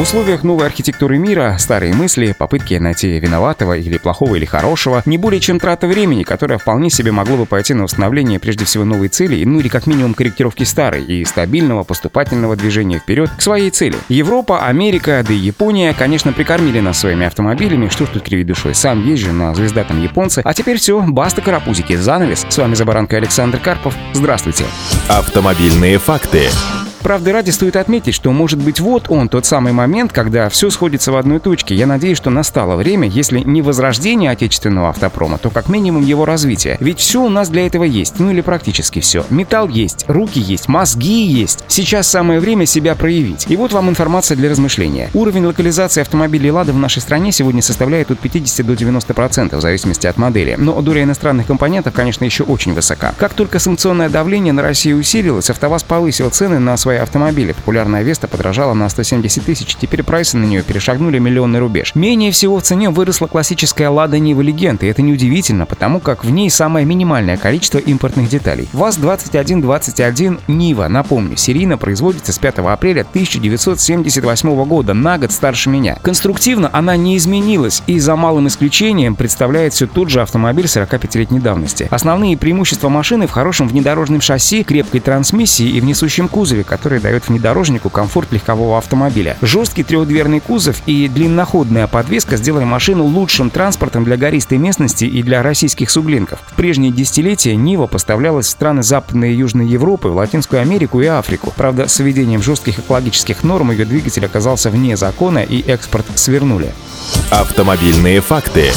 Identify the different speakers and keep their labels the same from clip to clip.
Speaker 1: Условиях новой архитектуры мира старые мысли, попытки найти виноватого или плохого или хорошего, не более чем трата времени, которая вполне себе могло бы пойти на установление прежде всего новой цели, ну или как минимум корректировки старой и стабильного поступательного движения вперед к своей цели. Европа, Америка, да и Япония, конечно, прикормили нас своими автомобилями, что ж тут кривить душой, сам езжу на звездатом японце, а теперь все, баста карапузики, занавес. С вами за баранкой Александр Карпов, здравствуйте.
Speaker 2: Автомобильные факты.
Speaker 1: Правда, ради стоит отметить, что может быть вот он, тот самый момент, когда все сходится в одной точке. Я надеюсь, что настало время, если не возрождение отечественного автопрома, то как минимум его развитие. Ведь все у нас для этого есть, ну или практически все. Металл есть, руки есть, мозги есть. Сейчас самое время себя проявить. И вот вам информация для размышления. Уровень локализации автомобилей «Лада» в нашей стране сегодня составляет от 50 до 90% в зависимости от модели. Но доля иностранных компонентов, конечно, еще очень высока. Как только санкционное давление на Россию усилилось, АвтоВАЗ повысил цены на свои свои автомобили. Популярная Веста подорожала на 170 тысяч, теперь прайсы на нее перешагнули миллионный рубеж. Менее всего в цене выросла классическая Лада Нива Легенд, и это неудивительно, потому как в ней самое минимальное количество импортных деталей. ВАЗ-2121 Нива, напомню, серийно производится с 5 апреля 1978 года, на год старше меня. Конструктивно она не изменилась и за малым исключением представляет все тот же автомобиль 45-летней давности. Основные преимущества машины в хорошем внедорожном шасси, крепкой трансмиссии и в несущем кузове, который дает внедорожнику комфорт легкового автомобиля. Жесткий трехдверный кузов и длинноходная подвеска сделали машину лучшим транспортом для гористой местности и для российских суглинков. В прежние десятилетия Нива поставлялась в страны Западной и Южной Европы, в Латинскую Америку и Африку. Правда, с введением жестких экологических норм ее двигатель оказался вне закона и экспорт свернули.
Speaker 2: Автомобильные факты.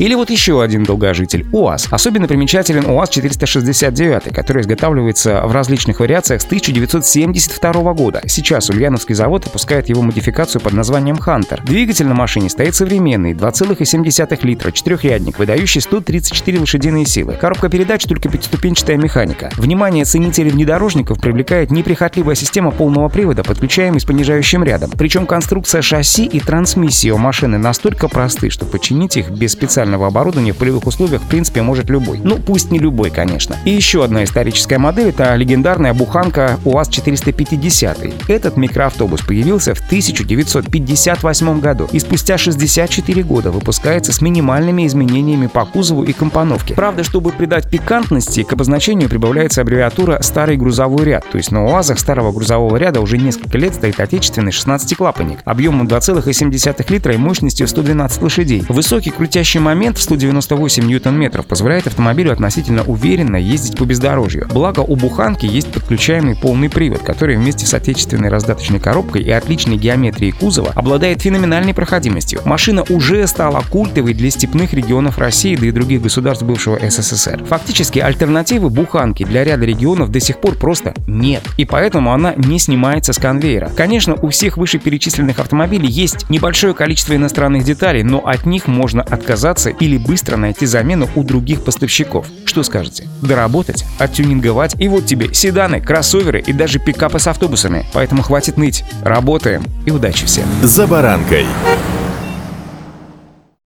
Speaker 1: Или вот еще один долгожитель – УАЗ. Особенно примечателен УАЗ-469, который изготавливается в различных вариациях с 1972 года. Сейчас Ульяновский завод выпускает его модификацию под названием «Хантер». Двигатель на машине стоит современный, 2,7 литра, четырехрядник, выдающий 134 лошадиные силы. Коробка передач только пятиступенчатая механика. Внимание ценителей внедорожников привлекает неприхотливая система полного привода, подключаемый с понижающим рядом. Причем конструкция шасси и трансмиссии у машины настолько просты, что починить их без специального специального оборудования в полевых условиях в принципе может любой. Ну, пусть не любой, конечно. И еще одна историческая модель — это легендарная буханка УАЗ-450. Этот микроавтобус появился в 1958 году и спустя 64 года выпускается с минимальными изменениями по кузову и компоновке. Правда, чтобы придать пикантности, к обозначению прибавляется аббревиатура «старый грузовой ряд», то есть на УАЗах старого грузового ряда уже несколько лет стоит отечественный 16-клапанник объемом 2,7 литра и мощностью 112 лошадей. Высокий крутящий момент момент в 198 ньютон-метров позволяет автомобилю относительно уверенно ездить по бездорожью. Благо у буханки есть подключаемый полный привод, который вместе с отечественной раздаточной коробкой и отличной геометрией кузова обладает феноменальной проходимостью. Машина уже стала культовой для степных регионов России, да и других государств бывшего СССР. Фактически альтернативы буханки для ряда регионов до сих пор просто нет, и поэтому она не снимается с конвейера. Конечно, у всех вышеперечисленных автомобилей есть небольшое количество иностранных деталей, но от них можно отказаться справиться или быстро найти замену у других поставщиков. Что скажете? Доработать, оттюнинговать и вот тебе седаны, кроссоверы и даже пикапы с автобусами. Поэтому хватит ныть. Работаем и удачи всем.
Speaker 2: За баранкой.